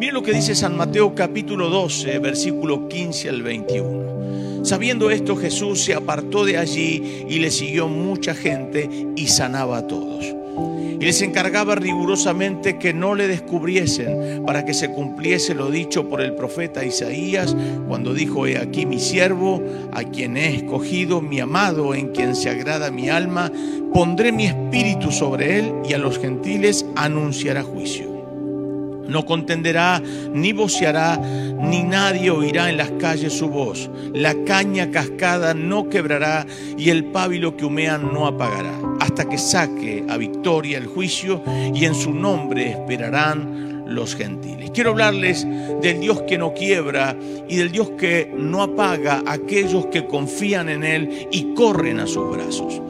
Miren lo que dice San Mateo capítulo 12, versículo 15 al 21. Sabiendo esto, Jesús se apartó de allí y le siguió mucha gente y sanaba a todos. Y les encargaba rigurosamente que no le descubriesen para que se cumpliese lo dicho por el profeta Isaías cuando dijo, he aquí mi siervo, a quien he escogido, mi amado, en quien se agrada mi alma, pondré mi espíritu sobre él y a los gentiles anunciará juicio no contenderá, ni voceará, ni nadie oirá en las calles su voz. La caña cascada no quebrará y el pábilo que humea no apagará, hasta que saque a victoria el juicio y en su nombre esperarán los gentiles. Quiero hablarles del Dios que no quiebra y del Dios que no apaga a aquellos que confían en Él y corren a sus brazos.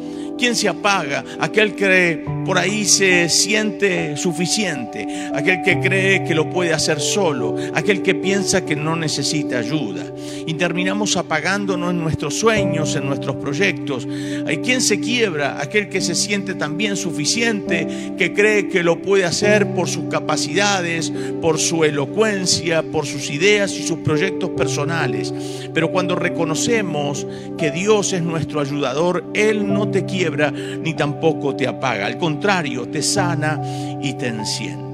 ¿Quién se apaga? Aquel que por ahí se siente suficiente, aquel que cree que lo puede hacer solo, aquel que piensa que no necesita ayuda. Y terminamos apagándonos en nuestros sueños, en nuestros proyectos. Hay quien se quiebra, aquel que se siente también suficiente, que cree que lo puede hacer por sus capacidades, por su elocuencia, por sus ideas y sus proyectos personales. Pero cuando reconocemos que Dios es nuestro ayudador, Él no te quiebra ni tampoco te apaga. Al contrario, te sana y te enciende.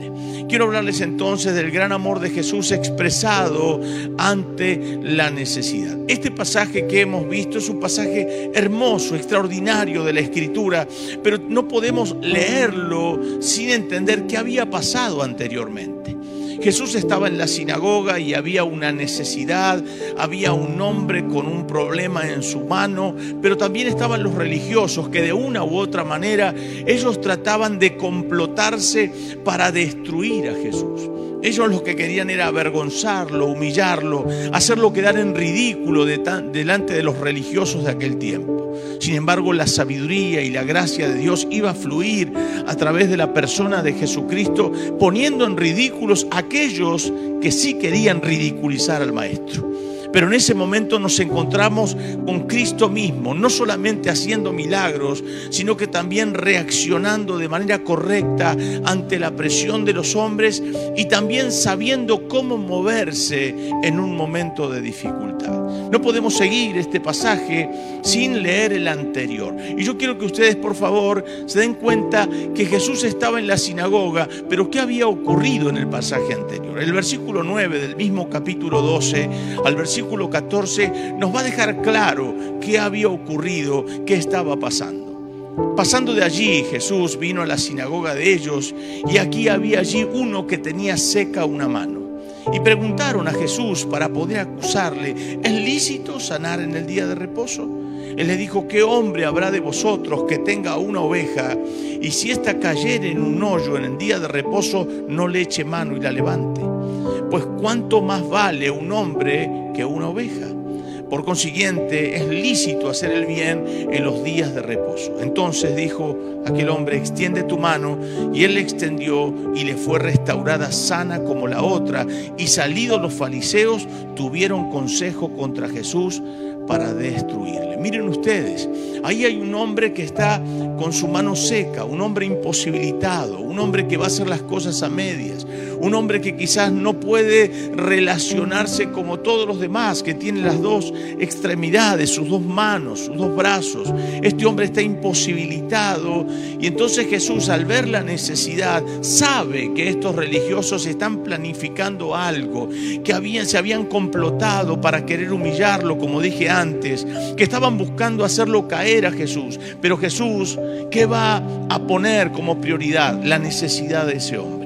Quiero hablarles entonces del gran amor de Jesús expresado ante la necesidad. Este pasaje que hemos visto es un pasaje hermoso, extraordinario de la Escritura, pero no podemos leerlo sin entender qué había pasado anteriormente. Jesús estaba en la sinagoga y había una necesidad, había un hombre con un problema en su mano, pero también estaban los religiosos que de una u otra manera ellos trataban de complotarse para destruir a Jesús. Ellos lo que querían era avergonzarlo, humillarlo, hacerlo quedar en ridículo delante de los religiosos de aquel tiempo. Sin embargo, la sabiduría y la gracia de Dios iba a fluir a través de la persona de Jesucristo, poniendo en ridículos a aquellos que sí querían ridiculizar al Maestro. Pero en ese momento nos encontramos con Cristo mismo, no solamente haciendo milagros, sino que también reaccionando de manera correcta ante la presión de los hombres y también sabiendo cómo moverse en un momento de dificultad. No podemos seguir este pasaje sin leer el anterior. Y yo quiero que ustedes, por favor, se den cuenta que Jesús estaba en la sinagoga, pero ¿qué había ocurrido en el pasaje anterior? El versículo 9 del mismo capítulo 12 al versículo 14 nos va a dejar claro qué había ocurrido, qué estaba pasando. Pasando de allí, Jesús vino a la sinagoga de ellos y aquí había allí uno que tenía seca una mano. Y preguntaron a Jesús para poder acusarle, ¿es lícito sanar en el día de reposo? Él le dijo, ¿qué hombre habrá de vosotros que tenga una oveja y si ésta cayere en un hoyo en el día de reposo, no le eche mano y la levante? Pues cuánto más vale un hombre que una oveja. Por consiguiente, es lícito hacer el bien en los días de reposo. Entonces dijo aquel hombre, extiende tu mano, y él le extendió y le fue restaurada sana como la otra. Y salidos los fariseos, tuvieron consejo contra Jesús para destruirle. Miren ustedes, ahí hay un hombre que está con su mano seca, un hombre imposibilitado, un hombre que va a hacer las cosas a medias, un hombre que quizás no puede relacionarse como todos los demás, que tiene las dos extremidades, sus dos manos, sus dos brazos. Este hombre está imposibilitado y entonces Jesús al ver la necesidad sabe que estos religiosos están planificando algo, que habían, se habían complotado para querer humillarlo, como dije antes, que estaban buscando hacerlo caer a Jesús. Pero Jesús, ¿qué va a poner como prioridad? La necesidad de ese hombre.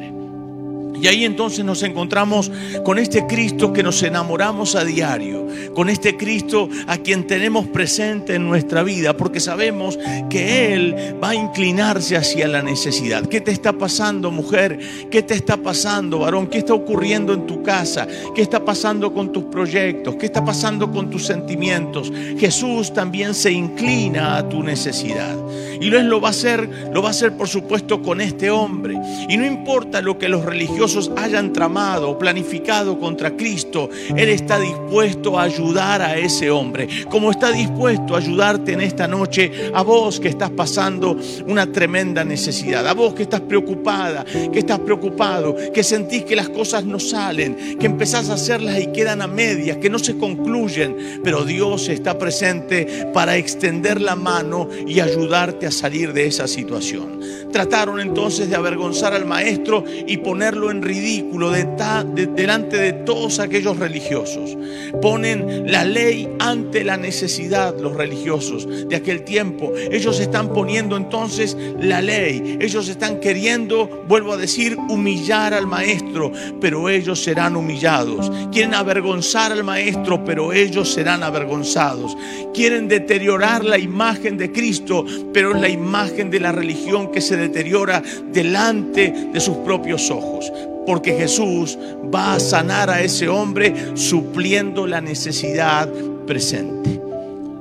Y ahí entonces nos encontramos con este Cristo que nos enamoramos a diario, con este Cristo a quien tenemos presente en nuestra vida, porque sabemos que Él va a inclinarse hacia la necesidad. ¿Qué te está pasando, mujer? ¿Qué te está pasando, varón? ¿Qué está ocurriendo en tu casa? ¿Qué está pasando con tus proyectos? ¿Qué está pasando con tus sentimientos? Jesús también se inclina a tu necesidad. Y lo es lo va a hacer, lo va a hacer por supuesto con este hombre. Y no importa lo que los religiosos hayan tramado o planificado contra Cristo, Él está dispuesto a ayudar a ese hombre. Como está dispuesto a ayudarte en esta noche a vos que estás pasando una tremenda necesidad, a vos que estás preocupada, que estás preocupado, que sentís que las cosas no salen, que empezás a hacerlas y quedan a medias, que no se concluyen, pero Dios está presente para extender la mano y a salir de esa situación. Trataron entonces de avergonzar al maestro y ponerlo en ridículo delante de todos aquellos religiosos. Ponen la ley ante la necesidad los religiosos de aquel tiempo. Ellos están poniendo entonces la ley. Ellos están queriendo, vuelvo a decir, humillar al maestro, pero ellos serán humillados. Quieren avergonzar al maestro, pero ellos serán avergonzados. Quieren deteriorar la imagen de Cristo, pero es la imagen de la religión que se deteriora delante de sus propios ojos. Porque Jesús va a sanar a ese hombre supliendo la necesidad presente.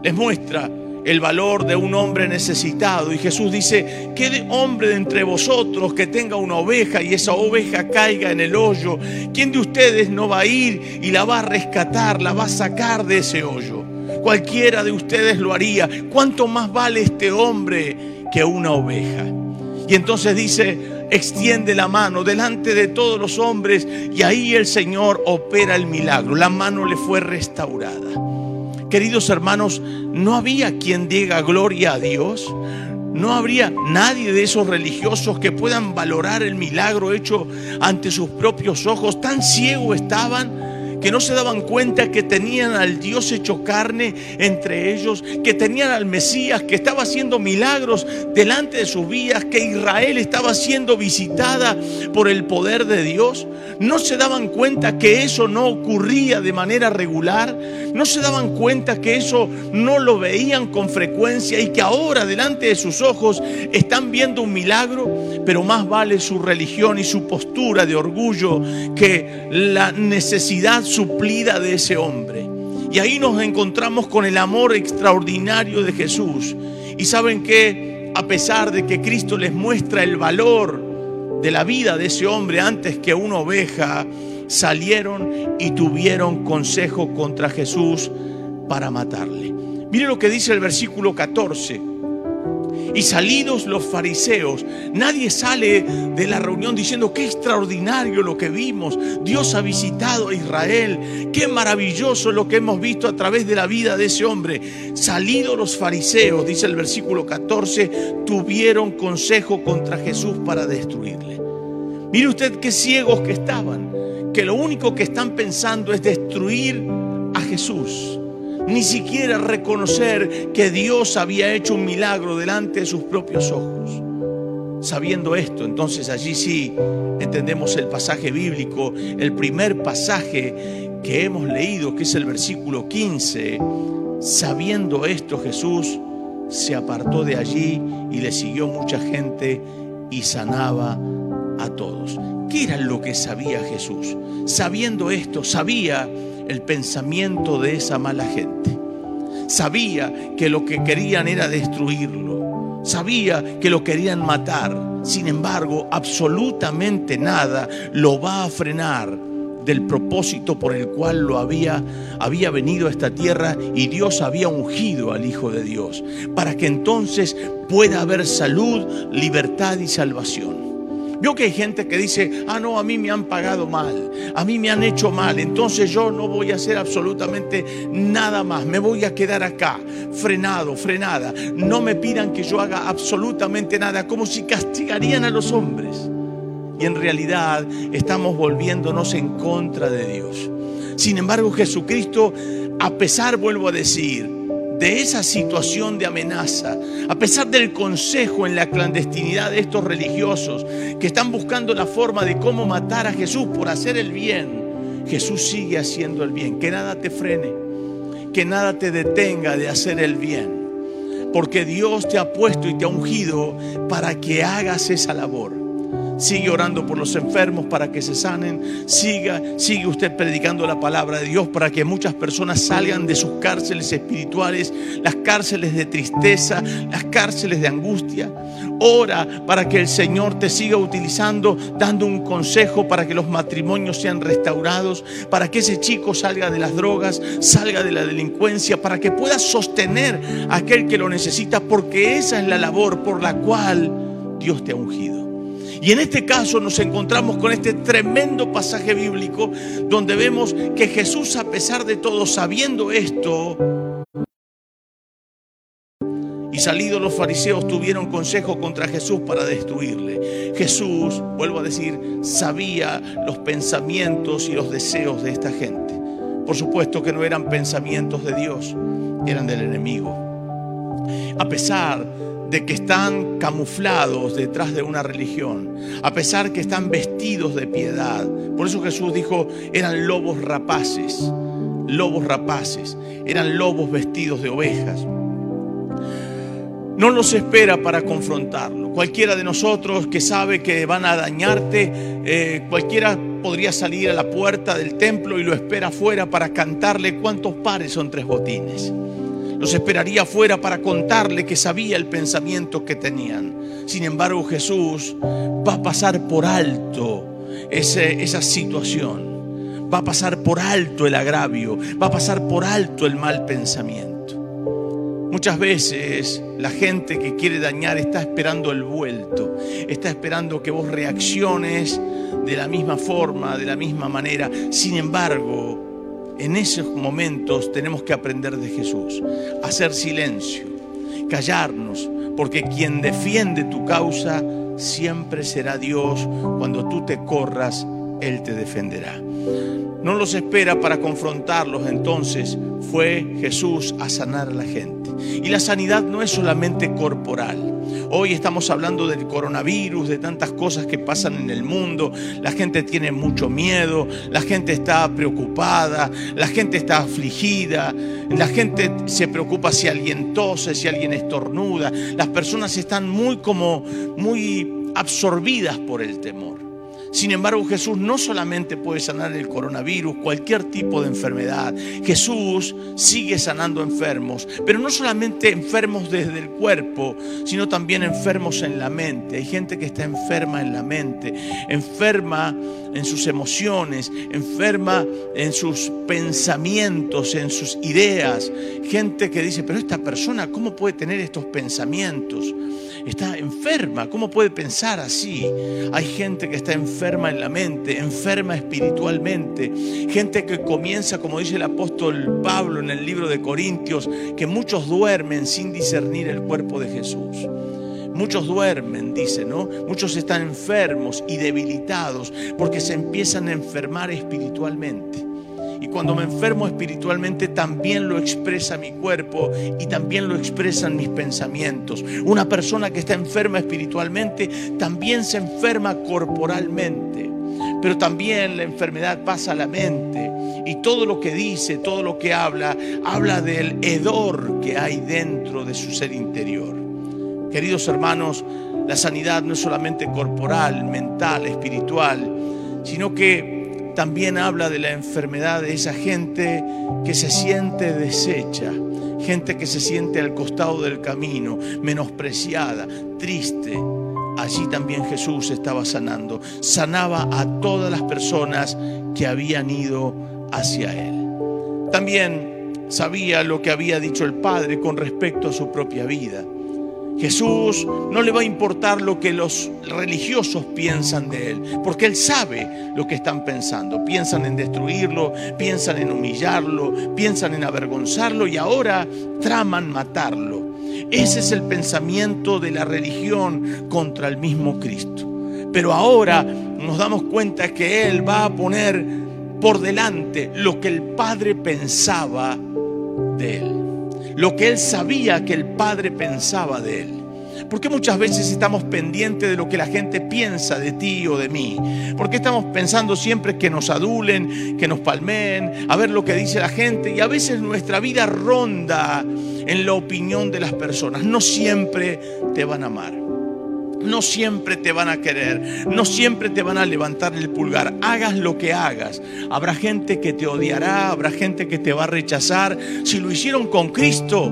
Les muestra el valor de un hombre necesitado. Y Jesús dice, ¿qué hombre de entre vosotros que tenga una oveja y esa oveja caiga en el hoyo? ¿Quién de ustedes no va a ir y la va a rescatar, la va a sacar de ese hoyo? Cualquiera de ustedes lo haría. ¿Cuánto más vale este hombre que una oveja? Y entonces dice, extiende la mano delante de todos los hombres y ahí el Señor opera el milagro. La mano le fue restaurada. Queridos hermanos, no había quien diga gloria a Dios. No habría nadie de esos religiosos que puedan valorar el milagro hecho ante sus propios ojos. Tan ciegos estaban que no se daban cuenta que tenían al Dios hecho carne entre ellos, que tenían al Mesías que estaba haciendo milagros delante de sus vías, que Israel estaba siendo visitada por el poder de Dios. No se daban cuenta que eso no ocurría de manera regular, no se daban cuenta que eso no lo veían con frecuencia y que ahora delante de sus ojos están viendo un milagro, pero más vale su religión y su postura de orgullo que la necesidad suplida de ese hombre. Y ahí nos encontramos con el amor extraordinario de Jesús. Y saben que a pesar de que Cristo les muestra el valor de la vida de ese hombre antes que una oveja, salieron y tuvieron consejo contra Jesús para matarle. Mire lo que dice el versículo 14. Y salidos los fariseos, nadie sale de la reunión diciendo qué extraordinario lo que vimos. Dios ha visitado a Israel. Qué maravilloso lo que hemos visto a través de la vida de ese hombre. Salidos los fariseos, dice el versículo 14, tuvieron consejo contra Jesús para destruirle. Mire usted qué ciegos que estaban, que lo único que están pensando es destruir a Jesús ni siquiera reconocer que Dios había hecho un milagro delante de sus propios ojos. Sabiendo esto, entonces allí sí entendemos el pasaje bíblico, el primer pasaje que hemos leído, que es el versículo 15. Sabiendo esto, Jesús se apartó de allí y le siguió mucha gente y sanaba a todos. ¿Qué era lo que sabía Jesús? Sabiendo esto, sabía el pensamiento de esa mala gente. Sabía que lo que querían era destruirlo. Sabía que lo querían matar. Sin embargo, absolutamente nada lo va a frenar del propósito por el cual lo había, había venido a esta tierra y Dios había ungido al Hijo de Dios, para que entonces pueda haber salud, libertad y salvación. Vio que hay gente que dice, ah, no, a mí me han pagado mal, a mí me han hecho mal, entonces yo no voy a hacer absolutamente nada más, me voy a quedar acá, frenado, frenada. No me pidan que yo haga absolutamente nada, como si castigarían a los hombres. Y en realidad estamos volviéndonos en contra de Dios. Sin embargo, Jesucristo, a pesar, vuelvo a decir, de esa situación de amenaza, a pesar del consejo en la clandestinidad de estos religiosos que están buscando la forma de cómo matar a Jesús por hacer el bien, Jesús sigue haciendo el bien. Que nada te frene, que nada te detenga de hacer el bien. Porque Dios te ha puesto y te ha ungido para que hagas esa labor. Sigue orando por los enfermos para que se sanen. Siga, sigue usted predicando la palabra de Dios para que muchas personas salgan de sus cárceles espirituales, las cárceles de tristeza, las cárceles de angustia. Ora para que el Señor te siga utilizando, dando un consejo para que los matrimonios sean restaurados, para que ese chico salga de las drogas, salga de la delincuencia, para que pueda sostener a aquel que lo necesita, porque esa es la labor por la cual Dios te ha ungido. Y en este caso nos encontramos con este tremendo pasaje bíblico donde vemos que Jesús, a pesar de todo, sabiendo esto, y salidos los fariseos tuvieron consejo contra Jesús para destruirle. Jesús, vuelvo a decir, sabía los pensamientos y los deseos de esta gente. Por supuesto que no eran pensamientos de Dios, eran del enemigo. A pesar de que están camuflados detrás de una religión, a pesar que están vestidos de piedad. Por eso Jesús dijo, eran lobos rapaces, lobos rapaces, eran lobos vestidos de ovejas. No los espera para confrontarlo. Cualquiera de nosotros que sabe que van a dañarte, eh, cualquiera podría salir a la puerta del templo y lo espera afuera para cantarle cuántos pares son tres botines los esperaría afuera para contarle que sabía el pensamiento que tenían. Sin embargo, Jesús va a pasar por alto esa situación. Va a pasar por alto el agravio. Va a pasar por alto el mal pensamiento. Muchas veces la gente que quiere dañar está esperando el vuelto, está esperando que vos reacciones de la misma forma, de la misma manera. Sin embargo, en esos momentos tenemos que aprender de Jesús, hacer silencio, callarnos, porque quien defiende tu causa siempre será Dios. Cuando tú te corras, Él te defenderá. No los espera para confrontarlos, entonces fue Jesús a sanar a la gente. Y la sanidad no es solamente corporal. Hoy estamos hablando del coronavirus, de tantas cosas que pasan en el mundo. La gente tiene mucho miedo, la gente está preocupada, la gente está afligida, la gente se preocupa si alguien tose, si alguien estornuda. Las personas están muy como muy absorbidas por el temor. Sin embargo, Jesús no solamente puede sanar el coronavirus, cualquier tipo de enfermedad. Jesús sigue sanando enfermos, pero no solamente enfermos desde el cuerpo, sino también enfermos en la mente. Hay gente que está enferma en la mente, enferma en sus emociones, enferma en sus pensamientos, en sus ideas. Gente que dice, pero esta persona, ¿cómo puede tener estos pensamientos? Está enferma. ¿Cómo puede pensar así? Hay gente que está enferma en la mente, enferma espiritualmente. Gente que comienza, como dice el apóstol Pablo en el libro de Corintios, que muchos duermen sin discernir el cuerpo de Jesús. Muchos duermen, dice, ¿no? Muchos están enfermos y debilitados porque se empiezan a enfermar espiritualmente. Y cuando me enfermo espiritualmente también lo expresa mi cuerpo y también lo expresan mis pensamientos. Una persona que está enferma espiritualmente también se enferma corporalmente. Pero también la enfermedad pasa a la mente y todo lo que dice, todo lo que habla, habla del hedor que hay dentro de su ser interior. Queridos hermanos, la sanidad no es solamente corporal, mental, espiritual, sino que también habla de la enfermedad de esa gente que se siente deshecha, gente que se siente al costado del camino, menospreciada, triste. Allí también Jesús estaba sanando. Sanaba a todas las personas que habían ido hacia Él. También sabía lo que había dicho el Padre con respecto a su propia vida. Jesús no le va a importar lo que los religiosos piensan de él, porque él sabe lo que están pensando. Piensan en destruirlo, piensan en humillarlo, piensan en avergonzarlo y ahora traman matarlo. Ese es el pensamiento de la religión contra el mismo Cristo. Pero ahora nos damos cuenta que Él va a poner por delante lo que el Padre pensaba de Él lo que él sabía que el Padre pensaba de él. ¿Por qué muchas veces estamos pendientes de lo que la gente piensa de ti o de mí? ¿Por qué estamos pensando siempre que nos adulen, que nos palmeen, a ver lo que dice la gente? Y a veces nuestra vida ronda en la opinión de las personas. No siempre te van a amar. No siempre te van a querer, no siempre te van a levantar el pulgar. Hagas lo que hagas. Habrá gente que te odiará, habrá gente que te va a rechazar. Si lo hicieron con Cristo,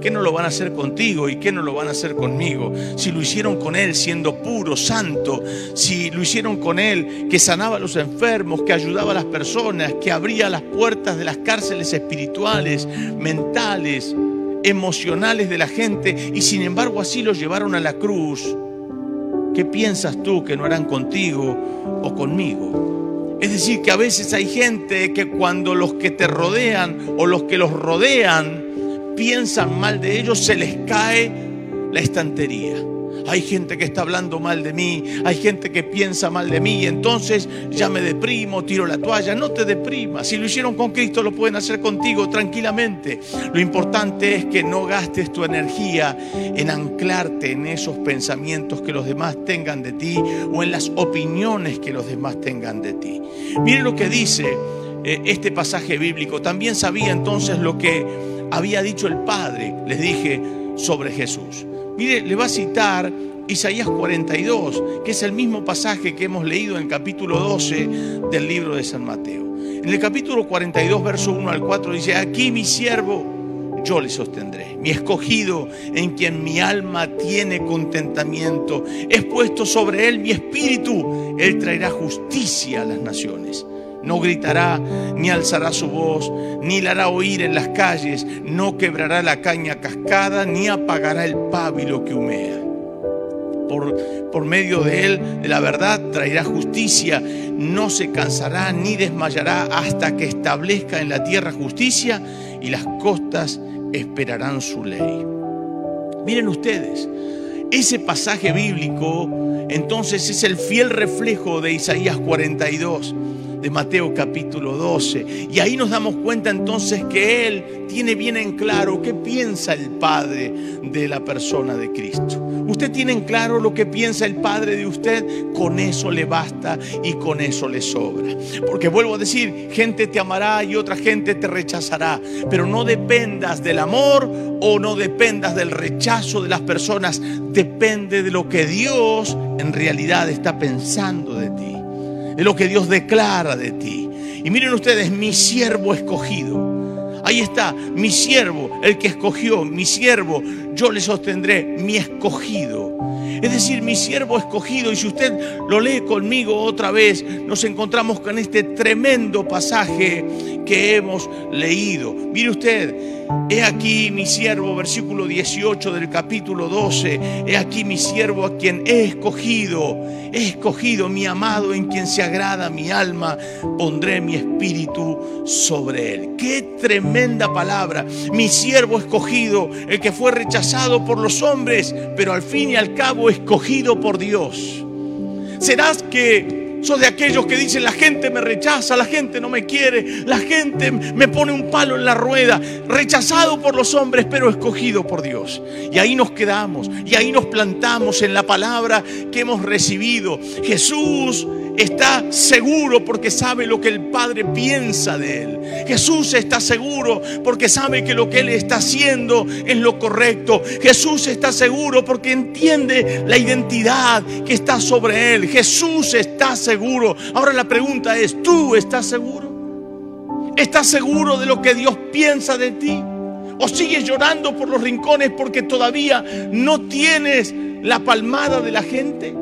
¿qué no lo van a hacer contigo y qué no lo van a hacer conmigo? Si lo hicieron con Él siendo puro, santo, si lo hicieron con Él que sanaba a los enfermos, que ayudaba a las personas, que abría las puertas de las cárceles espirituales, mentales, emocionales de la gente y sin embargo así los llevaron a la cruz. ¿Qué piensas tú que no harán contigo o conmigo? Es decir, que a veces hay gente que cuando los que te rodean o los que los rodean piensan mal de ellos, se les cae la estantería. Hay gente que está hablando mal de mí, hay gente que piensa mal de mí, y entonces ya me deprimo, tiro la toalla. No te deprimas. Si lo hicieron con Cristo, lo pueden hacer contigo tranquilamente. Lo importante es que no gastes tu energía en anclarte en esos pensamientos que los demás tengan de ti o en las opiniones que los demás tengan de ti. Mire lo que dice eh, este pasaje bíblico. También sabía entonces lo que había dicho el Padre, les dije, sobre Jesús. Mire, le va a citar Isaías 42, que es el mismo pasaje que hemos leído en el capítulo 12 del libro de San Mateo. En el capítulo 42, verso 1 al 4 dice, aquí mi siervo, yo le sostendré, mi escogido en quien mi alma tiene contentamiento, es puesto sobre él mi espíritu, él traerá justicia a las naciones no gritará, ni alzará su voz, ni la hará oír en las calles, no quebrará la caña cascada, ni apagará el pábilo que humea. Por, por, medio de él, de la verdad, traerá justicia, no se cansará ni desmayará hasta que establezca en la tierra justicia y las costas esperarán su ley. Miren ustedes, ese pasaje bíblico entonces es el fiel reflejo de Isaías 42 de Mateo capítulo 12. Y ahí nos damos cuenta entonces que Él tiene bien en claro qué piensa el Padre de la persona de Cristo. Usted tiene en claro lo que piensa el Padre de usted, con eso le basta y con eso le sobra. Porque vuelvo a decir, gente te amará y otra gente te rechazará, pero no dependas del amor o no dependas del rechazo de las personas, depende de lo que Dios en realidad está pensando de ti de lo que Dios declara de ti. Y miren ustedes, mi siervo escogido. Ahí está, mi siervo, el que escogió, mi siervo, yo le sostendré, mi escogido. Es decir, mi siervo escogido. Y si usted lo lee conmigo otra vez, nos encontramos con este tremendo pasaje que hemos leído. Mire usted, he aquí mi siervo, versículo 18 del capítulo 12, he aquí mi siervo a quien he escogido, he escogido mi amado en quien se agrada mi alma, pondré mi espíritu sobre él. Qué tremenda palabra, mi siervo escogido, el que fue rechazado por los hombres, pero al fin y al cabo escogido por Dios. Serás que sos de aquellos que dicen la gente me rechaza, la gente no me quiere, la gente me pone un palo en la rueda, rechazado por los hombres, pero escogido por Dios. Y ahí nos quedamos, y ahí nos plantamos en la palabra que hemos recibido. Jesús está seguro porque sabe lo que el Padre piensa de él. Jesús está seguro porque sabe que lo que él está haciendo es lo correcto. Jesús está seguro porque entiende la identidad que está sobre él. Jesús está seguro. Ahora la pregunta es, ¿tú estás seguro? ¿Estás seguro de lo que Dios piensa de ti? ¿O sigues llorando por los rincones porque todavía no tienes la palmada de la gente?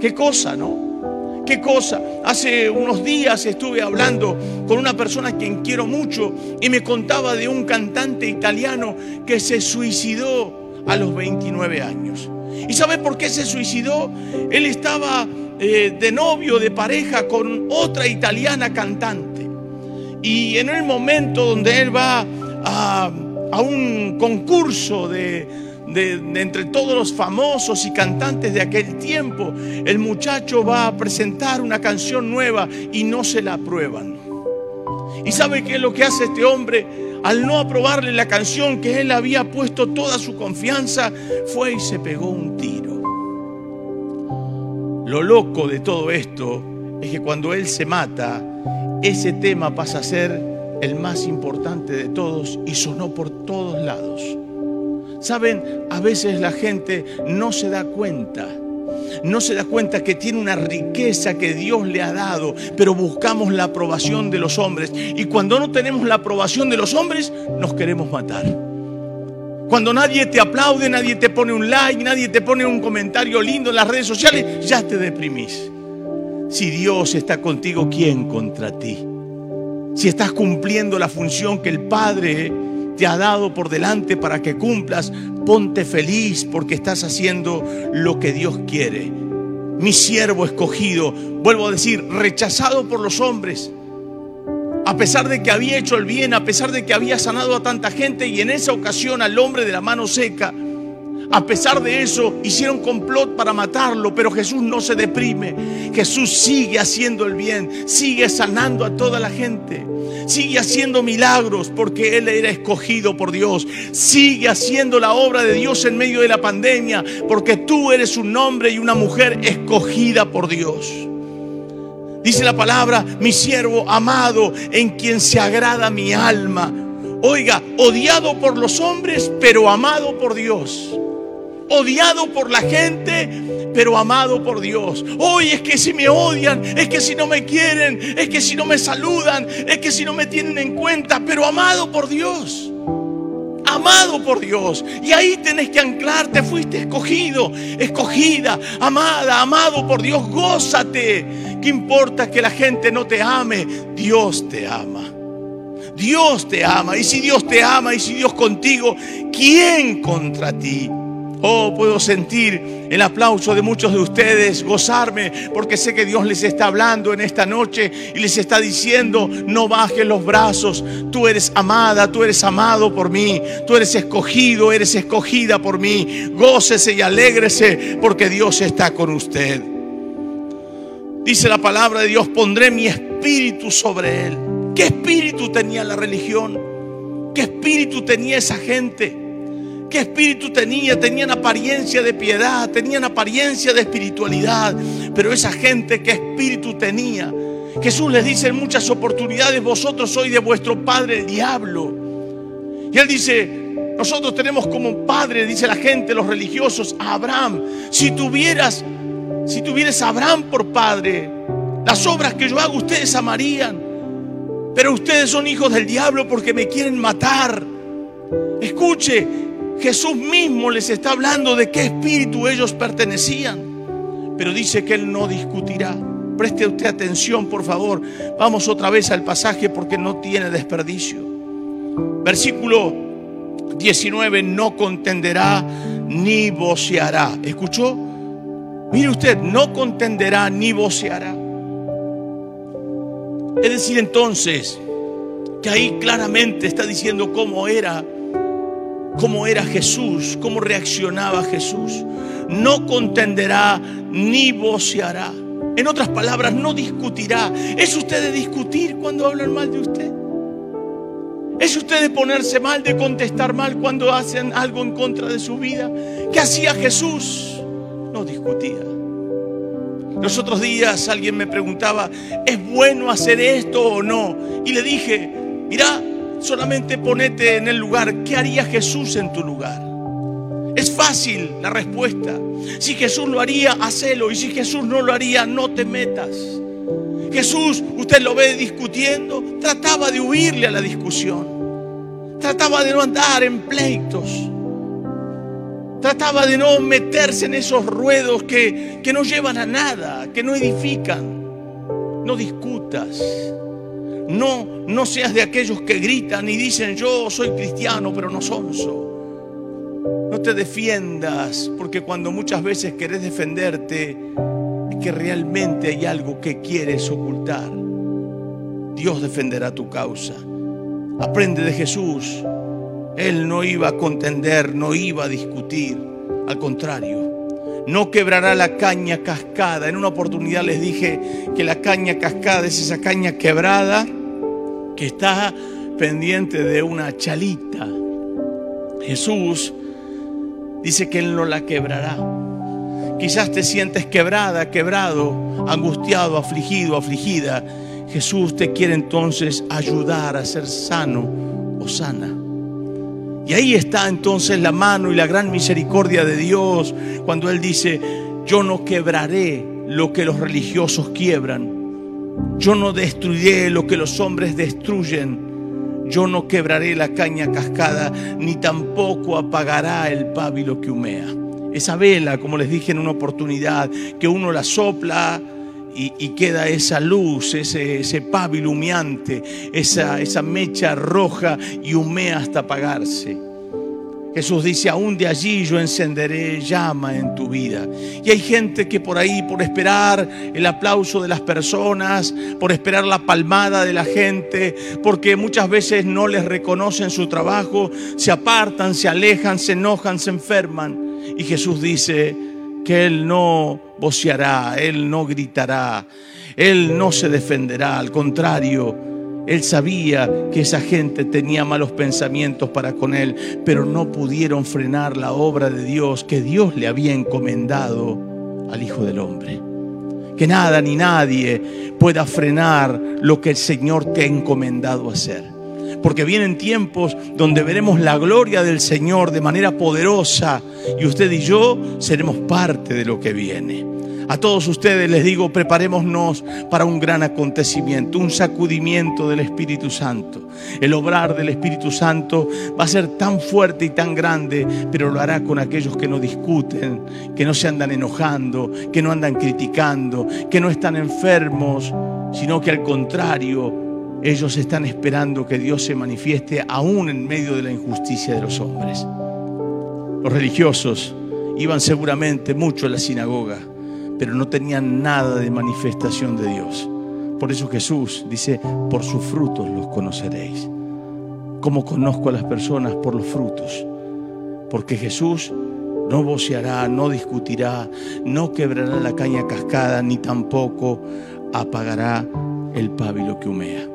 Qué cosa, ¿no? Qué cosa. Hace unos días estuve hablando con una persona a quien quiero mucho y me contaba de un cantante italiano que se suicidó a los 29 años. ¿Y sabe por qué se suicidó? Él estaba eh, de novio, de pareja con otra italiana cantante. Y en el momento donde él va a, a un concurso de, de, entre todos los famosos y cantantes de aquel tiempo, el muchacho va a presentar una canción nueva y no se la aprueban. ¿Y sabe qué es lo que hace este hombre? Al no aprobarle la canción que él había puesto toda su confianza, fue y se pegó un tiro. Lo loco de todo esto es que cuando él se mata, ese tema pasa a ser el más importante de todos y sonó por todos lados. Saben, a veces la gente no se da cuenta no se da cuenta que tiene una riqueza que Dios le ha dado, pero buscamos la aprobación de los hombres. Y cuando no tenemos la aprobación de los hombres, nos queremos matar. Cuando nadie te aplaude, nadie te pone un like, nadie te pone un comentario lindo en las redes sociales, ya te deprimís. Si Dios está contigo, ¿quién contra ti? Si estás cumpliendo la función que el Padre te ha dado por delante para que cumplas, ponte feliz porque estás haciendo lo que Dios quiere. Mi siervo escogido, vuelvo a decir, rechazado por los hombres, a pesar de que había hecho el bien, a pesar de que había sanado a tanta gente y en esa ocasión al hombre de la mano seca, a pesar de eso, hicieron complot para matarlo, pero Jesús no se deprime. Jesús sigue haciendo el bien, sigue sanando a toda la gente, sigue haciendo milagros porque Él era escogido por Dios, sigue haciendo la obra de Dios en medio de la pandemia porque tú eres un hombre y una mujer escogida por Dios. Dice la palabra, mi siervo amado, en quien se agrada mi alma. Oiga, odiado por los hombres, pero amado por Dios odiado por la gente, pero amado por Dios. Hoy es que si me odian, es que si no me quieren, es que si no me saludan, es que si no me tienen en cuenta, pero amado por Dios. Amado por Dios. Y ahí tenés que anclarte. Fuiste escogido, escogida, amada, amado por Dios. Gózate. ¿Qué importa que la gente no te ame? Dios te ama. Dios te ama. Y si Dios te ama y si Dios contigo, ¿quién contra ti? Oh, puedo sentir el aplauso de muchos de ustedes, gozarme, porque sé que Dios les está hablando en esta noche y les está diciendo, no bajes los brazos, tú eres amada, tú eres amado por mí, tú eres escogido, eres escogida por mí, gócese y alégrese porque Dios está con usted. Dice la palabra de Dios, pondré mi espíritu sobre él. ¿Qué espíritu tenía la religión? ¿Qué espíritu tenía esa gente? ¿Qué espíritu tenía? Tenían apariencia de piedad, tenían apariencia de espiritualidad, pero esa gente, ¿qué espíritu tenía? Jesús les dice en muchas oportunidades, vosotros sois de vuestro padre el diablo. Y él dice, nosotros tenemos como padre, dice la gente, los religiosos, a Abraham. Si tuvieras, si tuvieras Abraham por padre, las obras que yo hago ustedes amarían. Pero ustedes son hijos del diablo porque me quieren matar. Escuche, Jesús mismo les está hablando de qué espíritu ellos pertenecían. Pero dice que Él no discutirá. Preste usted atención, por favor. Vamos otra vez al pasaje porque no tiene desperdicio. Versículo 19, no contenderá ni voceará. ¿Escuchó? Mire usted, no contenderá ni voceará. Es decir, entonces, que ahí claramente está diciendo cómo era cómo era Jesús, cómo reaccionaba Jesús. No contenderá ni voceará. En otras palabras, no discutirá. ¿Es usted de discutir cuando hablan mal de usted? ¿Es usted de ponerse mal, de contestar mal cuando hacen algo en contra de su vida? ¿Qué hacía Jesús? No discutía. Los otros días alguien me preguntaba, ¿es bueno hacer esto o no? Y le dije, mira, Solamente ponete en el lugar. ¿Qué haría Jesús en tu lugar? Es fácil la respuesta. Si Jesús lo haría, hacelo. Y si Jesús no lo haría, no te metas. Jesús, usted lo ve discutiendo, trataba de huirle a la discusión. Trataba de no andar en pleitos. Trataba de no meterse en esos ruedos que, que no llevan a nada, que no edifican. No discutas. No, no seas de aquellos que gritan y dicen yo soy cristiano pero no sonso. No te defiendas porque cuando muchas veces querés defenderte es que realmente hay algo que quieres ocultar. Dios defenderá tu causa. Aprende de Jesús. Él no iba a contender, no iba a discutir. Al contrario, no quebrará la caña cascada. En una oportunidad les dije que la caña cascada es esa caña quebrada que está pendiente de una chalita. Jesús dice que Él no la quebrará. Quizás te sientes quebrada, quebrado, angustiado, afligido, afligida. Jesús te quiere entonces ayudar a ser sano o sana. Y ahí está entonces la mano y la gran misericordia de Dios cuando Él dice, yo no quebraré lo que los religiosos quiebran, yo no destruiré lo que los hombres destruyen, yo no quebraré la caña cascada, ni tampoco apagará el pábilo que humea. Esa vela, como les dije en una oportunidad, que uno la sopla, y, queda esa luz, ese, ese pábilo humeante, esa, esa mecha roja y humea hasta apagarse. Jesús dice, aún de allí yo encenderé llama en tu vida. Y hay gente que por ahí, por esperar el aplauso de las personas, por esperar la palmada de la gente, porque muchas veces no les reconocen su trabajo, se apartan, se alejan, se enojan, se enferman. Y Jesús dice que Él no voceará, Él no gritará, Él no se defenderá, al contrario, Él sabía que esa gente tenía malos pensamientos para con Él, pero no pudieron frenar la obra de Dios que Dios le había encomendado al Hijo del Hombre. Que nada ni nadie pueda frenar lo que el Señor te ha encomendado hacer porque vienen tiempos donde veremos la gloria del Señor de manera poderosa y usted y yo seremos parte de lo que viene. A todos ustedes les digo, preparémonos para un gran acontecimiento, un sacudimiento del Espíritu Santo. El obrar del Espíritu Santo va a ser tan fuerte y tan grande, pero lo hará con aquellos que no discuten, que no se andan enojando, que no andan criticando, que no están enfermos, sino que al contrario ellos están esperando que Dios se manifieste aún en medio de la injusticia de los hombres. Los religiosos iban seguramente mucho a la sinagoga, pero no tenían nada de manifestación de Dios. Por eso Jesús dice, por sus frutos los conoceréis. ¿Cómo conozco a las personas? Por los frutos. Porque Jesús no voceará, no discutirá, no quebrará la caña cascada, ni tampoco apagará el pábilo que humea.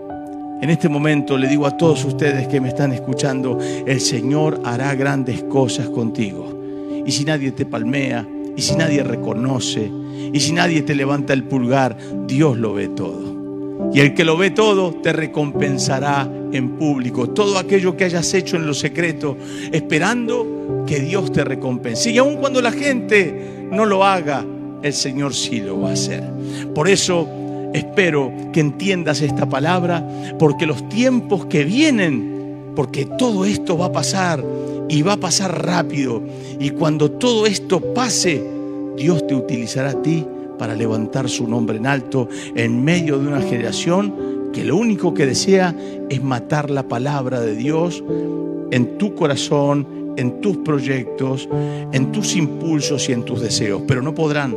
En este momento le digo a todos ustedes que me están escuchando, el Señor hará grandes cosas contigo. Y si nadie te palmea, y si nadie reconoce, y si nadie te levanta el pulgar, Dios lo ve todo. Y el que lo ve todo te recompensará en público. Todo aquello que hayas hecho en lo secreto, esperando que Dios te recompense. Y aun cuando la gente no lo haga, el Señor sí lo va a hacer. Por eso Espero que entiendas esta palabra porque los tiempos que vienen, porque todo esto va a pasar y va a pasar rápido. Y cuando todo esto pase, Dios te utilizará a ti para levantar su nombre en alto en medio de una generación que lo único que desea es matar la palabra de Dios en tu corazón, en tus proyectos, en tus impulsos y en tus deseos. Pero no podrán,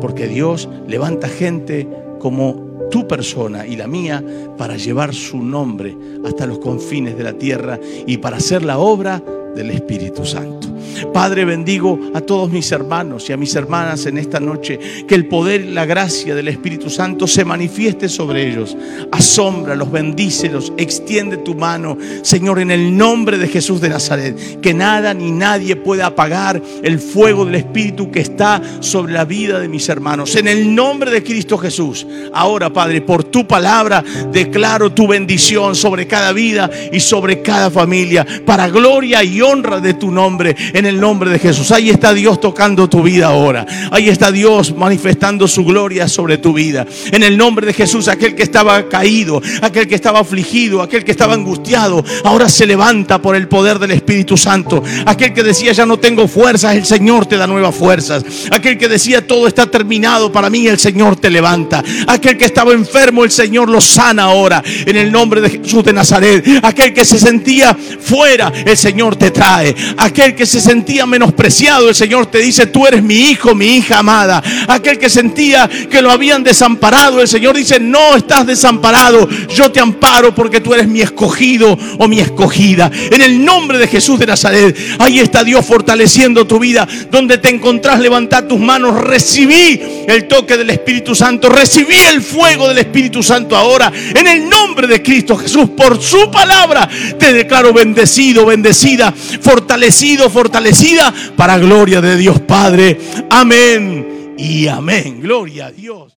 porque Dios levanta gente como tu persona y la mía para llevar su nombre hasta los confines de la tierra y para hacer la obra del Espíritu Santo. Padre, bendigo a todos mis hermanos y a mis hermanas en esta noche. Que el poder y la gracia del Espíritu Santo se manifieste sobre ellos. Asómbralos, bendícelos, extiende tu mano, Señor, en el nombre de Jesús de Nazaret. Que nada ni nadie pueda apagar el fuego del Espíritu que está sobre la vida de mis hermanos. En el nombre de Cristo Jesús. Ahora, Padre, por tu palabra declaro tu bendición sobre cada vida y sobre cada familia, para gloria y honra de tu nombre en el nombre de Jesús. Ahí está Dios tocando tu vida ahora. Ahí está Dios manifestando su gloria sobre tu vida. En el nombre de Jesús, aquel que estaba caído, aquel que estaba afligido, aquel que estaba angustiado, ahora se levanta por el poder del Espíritu Santo. Aquel que decía ya no tengo fuerzas, el Señor te da nuevas fuerzas. Aquel que decía todo está terminado para mí, el Señor te levanta. Aquel que estaba enfermo, el Señor lo sana ahora. En el nombre de Jesús de Nazaret. Aquel que se sentía fuera, el Señor te trae. Aquel que se sentía menospreciado, el Señor te dice, tú eres mi hijo, mi hija amada. Aquel que sentía que lo habían desamparado, el Señor dice, no estás desamparado, yo te amparo porque tú eres mi escogido o mi escogida. En el nombre de Jesús de Nazaret, ahí está Dios fortaleciendo tu vida. Donde te encontrás, levantar tus manos, recibí el toque del Espíritu Santo, recibí el fuego del Espíritu Santo ahora. En el nombre de Cristo Jesús, por su palabra, te declaro bendecido, bendecida, fortalecido, fortalecido fortalecida para gloria de Dios Padre. Amén y amén. Gloria a Dios.